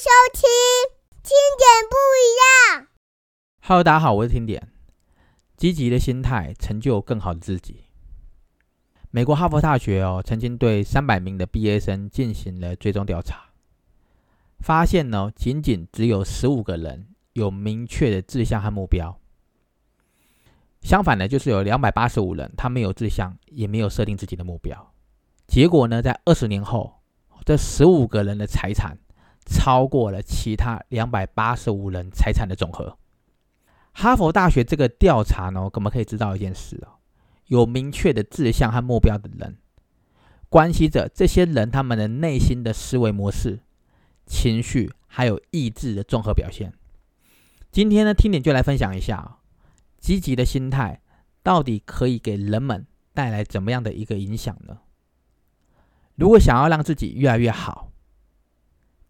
收听听点不一样。Hello，大家好，我是听点。积极的心态成就更好的自己。美国哈佛大学哦，曾经对三百名的毕业生进行了追踪调查，发现呢，仅仅只有十五个人有明确的志向和目标。相反呢，就是有两百八十五人，他没有志向，也没有设定自己的目标。结果呢，在二十年后，这十五个人的财产超过了其他两百八十五人财产的总和。哈佛大学这个调查呢，我们可以知道一件事哦：有明确的志向和目标的人，关系着这些人他们的内心的思维模式、情绪还有意志的综合表现。今天呢，听点就来分享一下。积极的心态到底可以给人们带来怎么样的一个影响呢？如果想要让自己越来越好，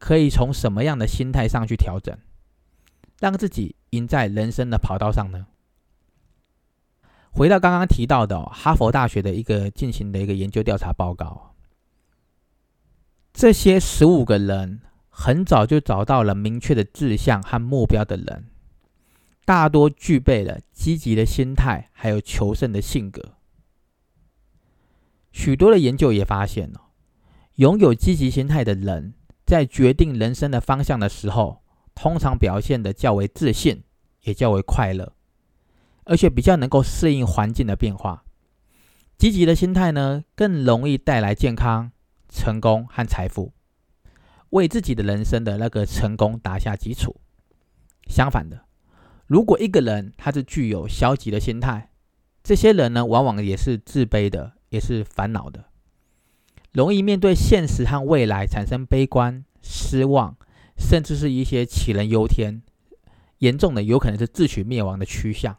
可以从什么样的心态上去调整，让自己赢在人生的跑道上呢？回到刚刚提到的哈佛大学的一个进行的一个研究调查报告，这些十五个人很早就找到了明确的志向和目标的人。大多具备了积极的心态，还有求胜的性格。许多的研究也发现了，拥有积极心态的人，在决定人生的方向的时候，通常表现的较为自信，也较为快乐，而且比较能够适应环境的变化。积极的心态呢，更容易带来健康、成功和财富，为自己的人生的那个成功打下基础。相反的。如果一个人他是具有消极的心态，这些人呢，往往也是自卑的，也是烦恼的，容易面对现实和未来产生悲观、失望，甚至是一些杞人忧天，严重的有可能是自取灭亡的趋向。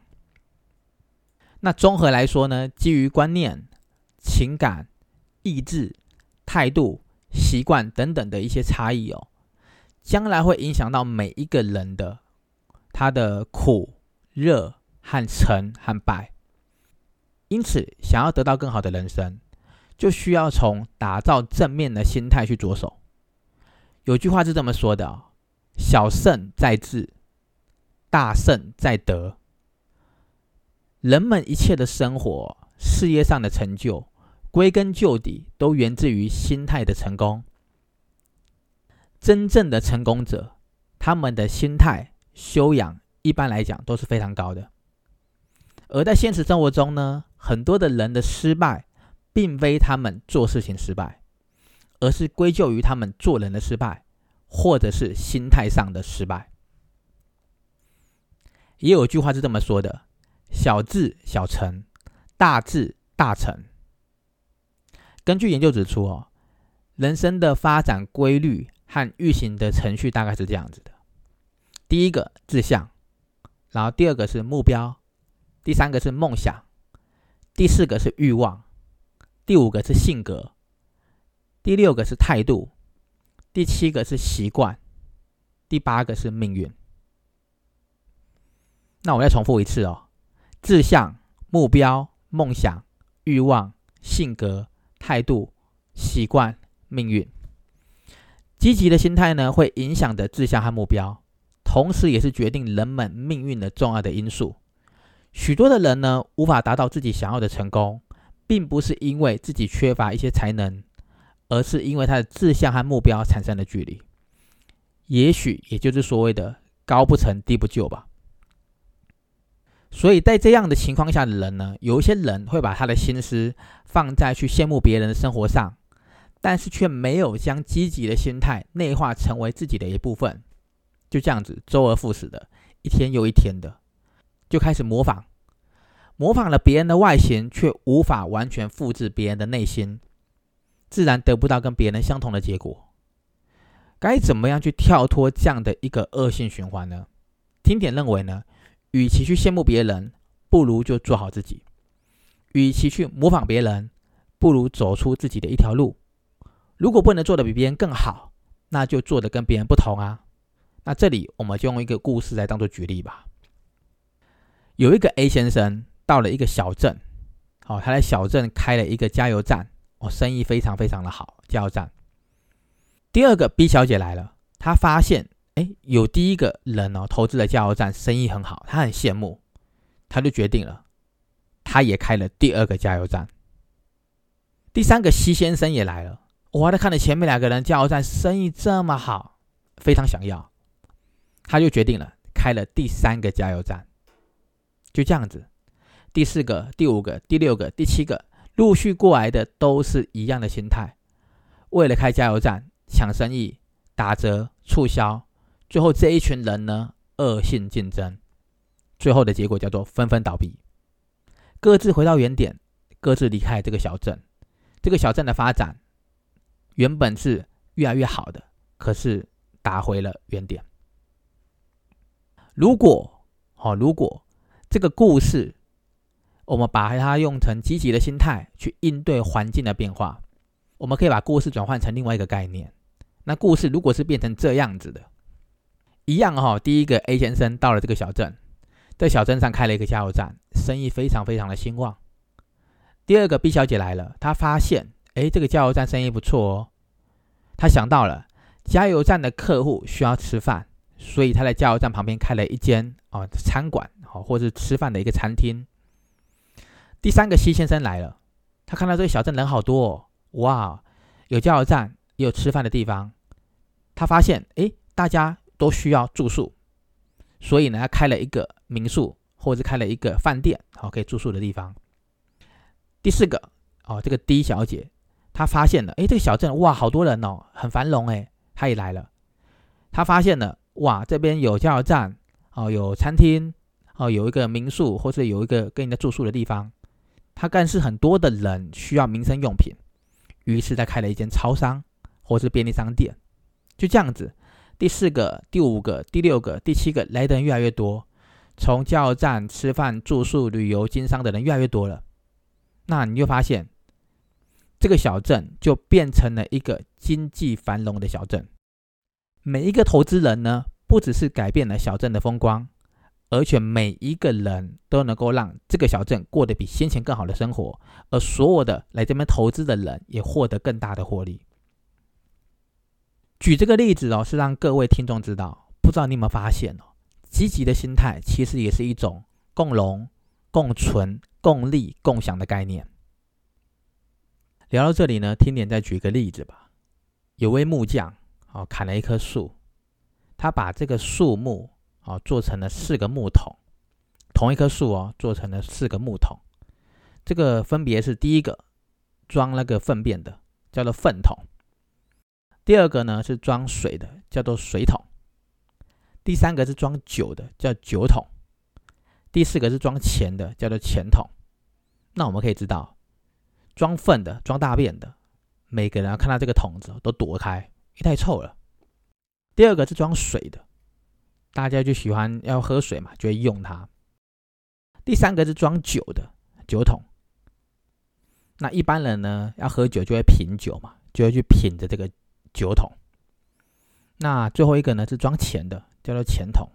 那综合来说呢，基于观念、情感、意志、态度、习惯等等的一些差异哦，将来会影响到每一个人的。他的苦、热和成和败，因此想要得到更好的人生，就需要从打造正面的心态去着手。有句话是这么说的：“小胜在智，大胜在德。”人们一切的生活、事业上的成就，归根究底都源自于心态的成功。真正的成功者，他们的心态。修养一般来讲都是非常高的，而在现实生活中呢，很多的人的失败，并非他们做事情失败，而是归咎于他们做人的失败，或者是心态上的失败。也有句话是这么说的：“小智小成，大智大成。”根据研究指出，哦，人生的发展规律和运行的程序大概是这样子的。第一个志向，然后第二个是目标，第三个是梦想，第四个是欲望，第五个是性格，第六个是态度，第七个是习惯，第八个是命运。那我再重复一次哦：志向、目标、梦想、欲望、性格、态度、习惯、命运。积极的心态呢，会影响着志向和目标。同时，也是决定人们命运的重要的因素。许多的人呢，无法达到自己想要的成功，并不是因为自己缺乏一些才能，而是因为他的志向和目标产生了距离。也许，也就是所谓的“高不成低不就”吧。所以在这样的情况下的人呢，有一些人会把他的心思放在去羡慕别人的生活上，但是却没有将积极的心态内化成为自己的一部分。就这样子周而复始的，一天又一天的，就开始模仿，模仿了别人的外形，却无法完全复制别人的内心，自然得不到跟别人相同的结果。该怎么样去跳脱这样的一个恶性循环呢？听点认为呢，与其去羡慕别人，不如就做好自己；与其去模仿别人，不如走出自己的一条路。如果不能做的比别人更好，那就做的跟别人不同啊。那这里我们就用一个故事来当做举例吧。有一个 A 先生到了一个小镇，哦，他在小镇开了一个加油站，哦，生意非常非常的好。加油站。第二个 B 小姐来了，她发现，哎，有第一个人哦，投资了加油站，生意很好，她很羡慕，她就决定了，他也开了第二个加油站。第三个西先生也来了，哇，他看了前面两个人加油站生意这么好，非常想要，他就决定了开了第三个加油站。就这样子，第四个、第五个、第六个、第七个陆续过来的都是一样的心态，为了开加油站抢生意、打折促销，最后这一群人呢恶性竞争，最后的结果叫做纷纷倒闭，各自回到原点，各自离开这个小镇。这个小镇的发展原本是越来越好的，可是打回了原点。如果，哦，如果这个故事我们把它用成积极的心态去应对环境的变化，我们可以把故事转换成另外一个概念。那故事如果是变成这样子的，一样哈，第一个 A 先生到了这个小镇，在小镇上开了一个加油站，生意非常非常的兴旺。第二个 B 小姐来了，她发现，哎，这个加油站生意不错哦。她想到了加油站的客户需要吃饭，所以她在加油站旁边开了一间哦餐馆，哦，或是吃饭的一个餐厅。第三个 C 先生来了，他看到这个小镇人好多，哦，哇，有加油站，也有吃饭的地方。他发现，哎，大家都需要住宿，所以呢，他开了一个民宿，或者是开了一个饭店，好，可以住宿的地方。第四个哦，这个 D 小姐她发现了，哎，这个小镇哇，好多人哦，很繁荣哎，她也来了。她发现了，哇，这边有加油站哦，有餐厅哦，有一个民宿，或是有一个跟人家住宿的地方。他更是很多的人需要民生用品，于是他开了一间超商或是便利商店。就这样子，第四个、第五个、第六个、第七个来的人越来越多，从加油站吃饭、住宿、旅游、经商的人越来越多了。那你就发现，这个小镇就变成了一个经济繁荣的小镇。每一个投资人呢，不只是改变了小镇的风光，而且每一个人都能够让这个小镇过得比先前更好的生活，而所有的来这边投资的人也获得更大的获利。举这个例子哦，是让各位听众知道，不知道你有没有发现哦，积极的心态其实也是一种共荣、共存。共利共享的概念。聊到这里呢，听点再举个例子吧。有位木匠哦，砍了一棵树，他把这个树木哦做成了四个木桶，同一棵树哦做成了四个木桶。这个分别是第一个装那个粪便的，叫做粪桶；第二个呢是装水的，叫做水桶；第三个是装酒的，叫酒桶。第四个是装钱的，叫做钱桶。那我们可以知道，装粪的、装大便的，每个人看到这个桶子都躲开，因为太臭了。第二个是装水的，大家就喜欢要喝水嘛，就会用它。第三个是装酒的酒桶。那一般人呢，要喝酒就会品酒嘛，就会去品着这个酒桶。那最后一个呢是装钱的，叫做钱桶。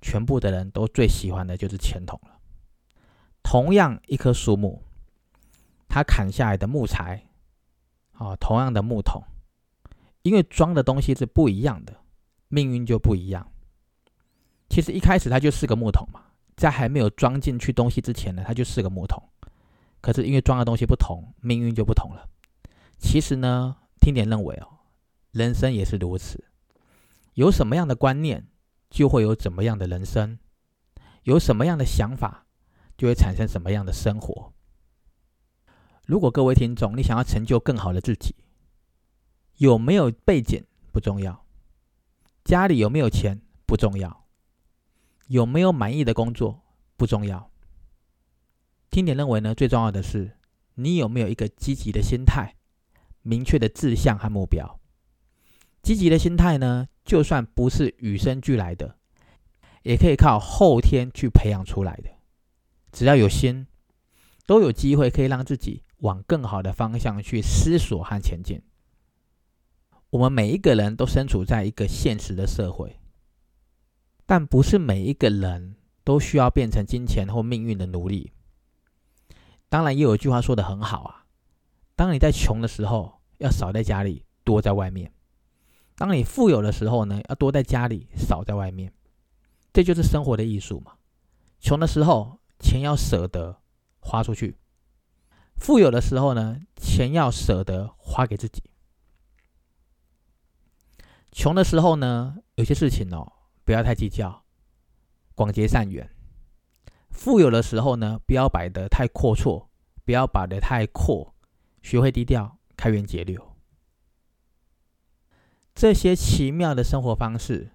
全部的人都最喜欢的就是钱桶了。同样一棵树木，它砍下来的木材，啊，同样的木桶，因为装的东西是不一样的，命运就不一样。其实一开始它就是个木桶嘛，在还没有装进去东西之前呢，它就是个木桶。可是因为装的东西不同，命运就不同了。其实呢，听点认为哦，人生也是如此，有什么样的观念？就会有怎么样的人生，有什么样的想法，就会产生什么样的生活。如果各位听众，你想要成就更好的自己，有没有背景不重要，家里有没有钱不重要，有没有满意的工作不重要。听点认为呢，最重要的是你有没有一个积极的心态，明确的志向和目标。积极的心态呢？就算不是与生俱来的，也可以靠后天去培养出来的。只要有心，都有机会可以让自己往更好的方向去思索和前进。我们每一个人都身处在一个现实的社会，但不是每一个人都需要变成金钱或命运的奴隶。当然，也有一句话说的很好啊：当你在穷的时候，要少在家里，多在外面。当你富有的时候呢，要多在家里，少在外面，这就是生活的艺术嘛。穷的时候，钱要舍得花出去；富有的时候呢，钱要舍得花给自己。穷的时候呢，有些事情哦，不要太计较，广结善缘；富有的时候呢，不要摆得太阔绰，不要摆得太阔，学会低调，开源节流。这些奇妙的生活方式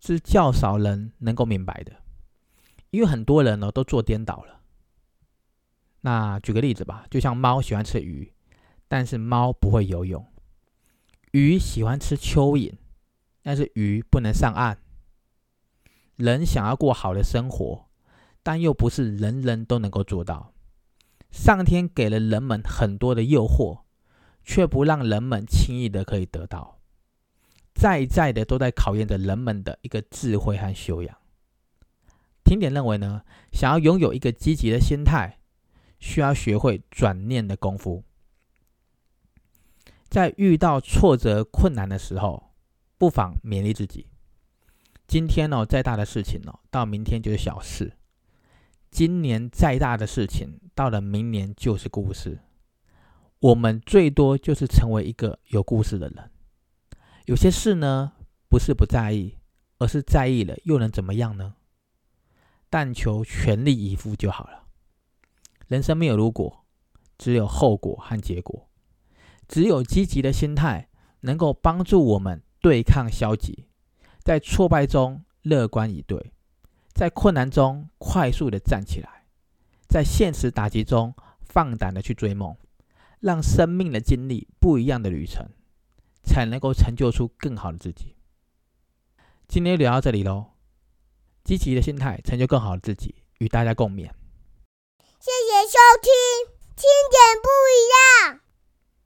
是较少人能够明白的，因为很多人呢都做颠倒了。那举个例子吧，就像猫喜欢吃鱼，但是猫不会游泳；鱼喜欢吃蚯蚓。但是鱼不能上岸。人想要过好的生活，但又不是人人都能够做到。上天给了人们很多的诱惑，却不让人们轻易的可以得到。在在的都在考验着人们的一个智慧和修养。听点认为呢，想要拥有一个积极的心态，需要学会转念的功夫。在遇到挫折困难的时候。不妨勉励自己，今天呢再大的事情呢，到明天就是小事；今年再大的事情，到了明年就是故事。我们最多就是成为一个有故事的人。有些事呢，不是不在意，而是在意了又能怎么样呢？但求全力以赴就好了。人生没有如果，只有后果和结果。只有积极的心态，能够帮助我们。对抗消极，在挫败中乐观以对，在困难中快速的站起来，在现实打击中放胆的去追梦，让生命的经历不一样的旅程，才能够成就出更好的自己。今天聊到这里喽，积极的心态成就更好的自己，与大家共勉。谢谢收听，听点不一样。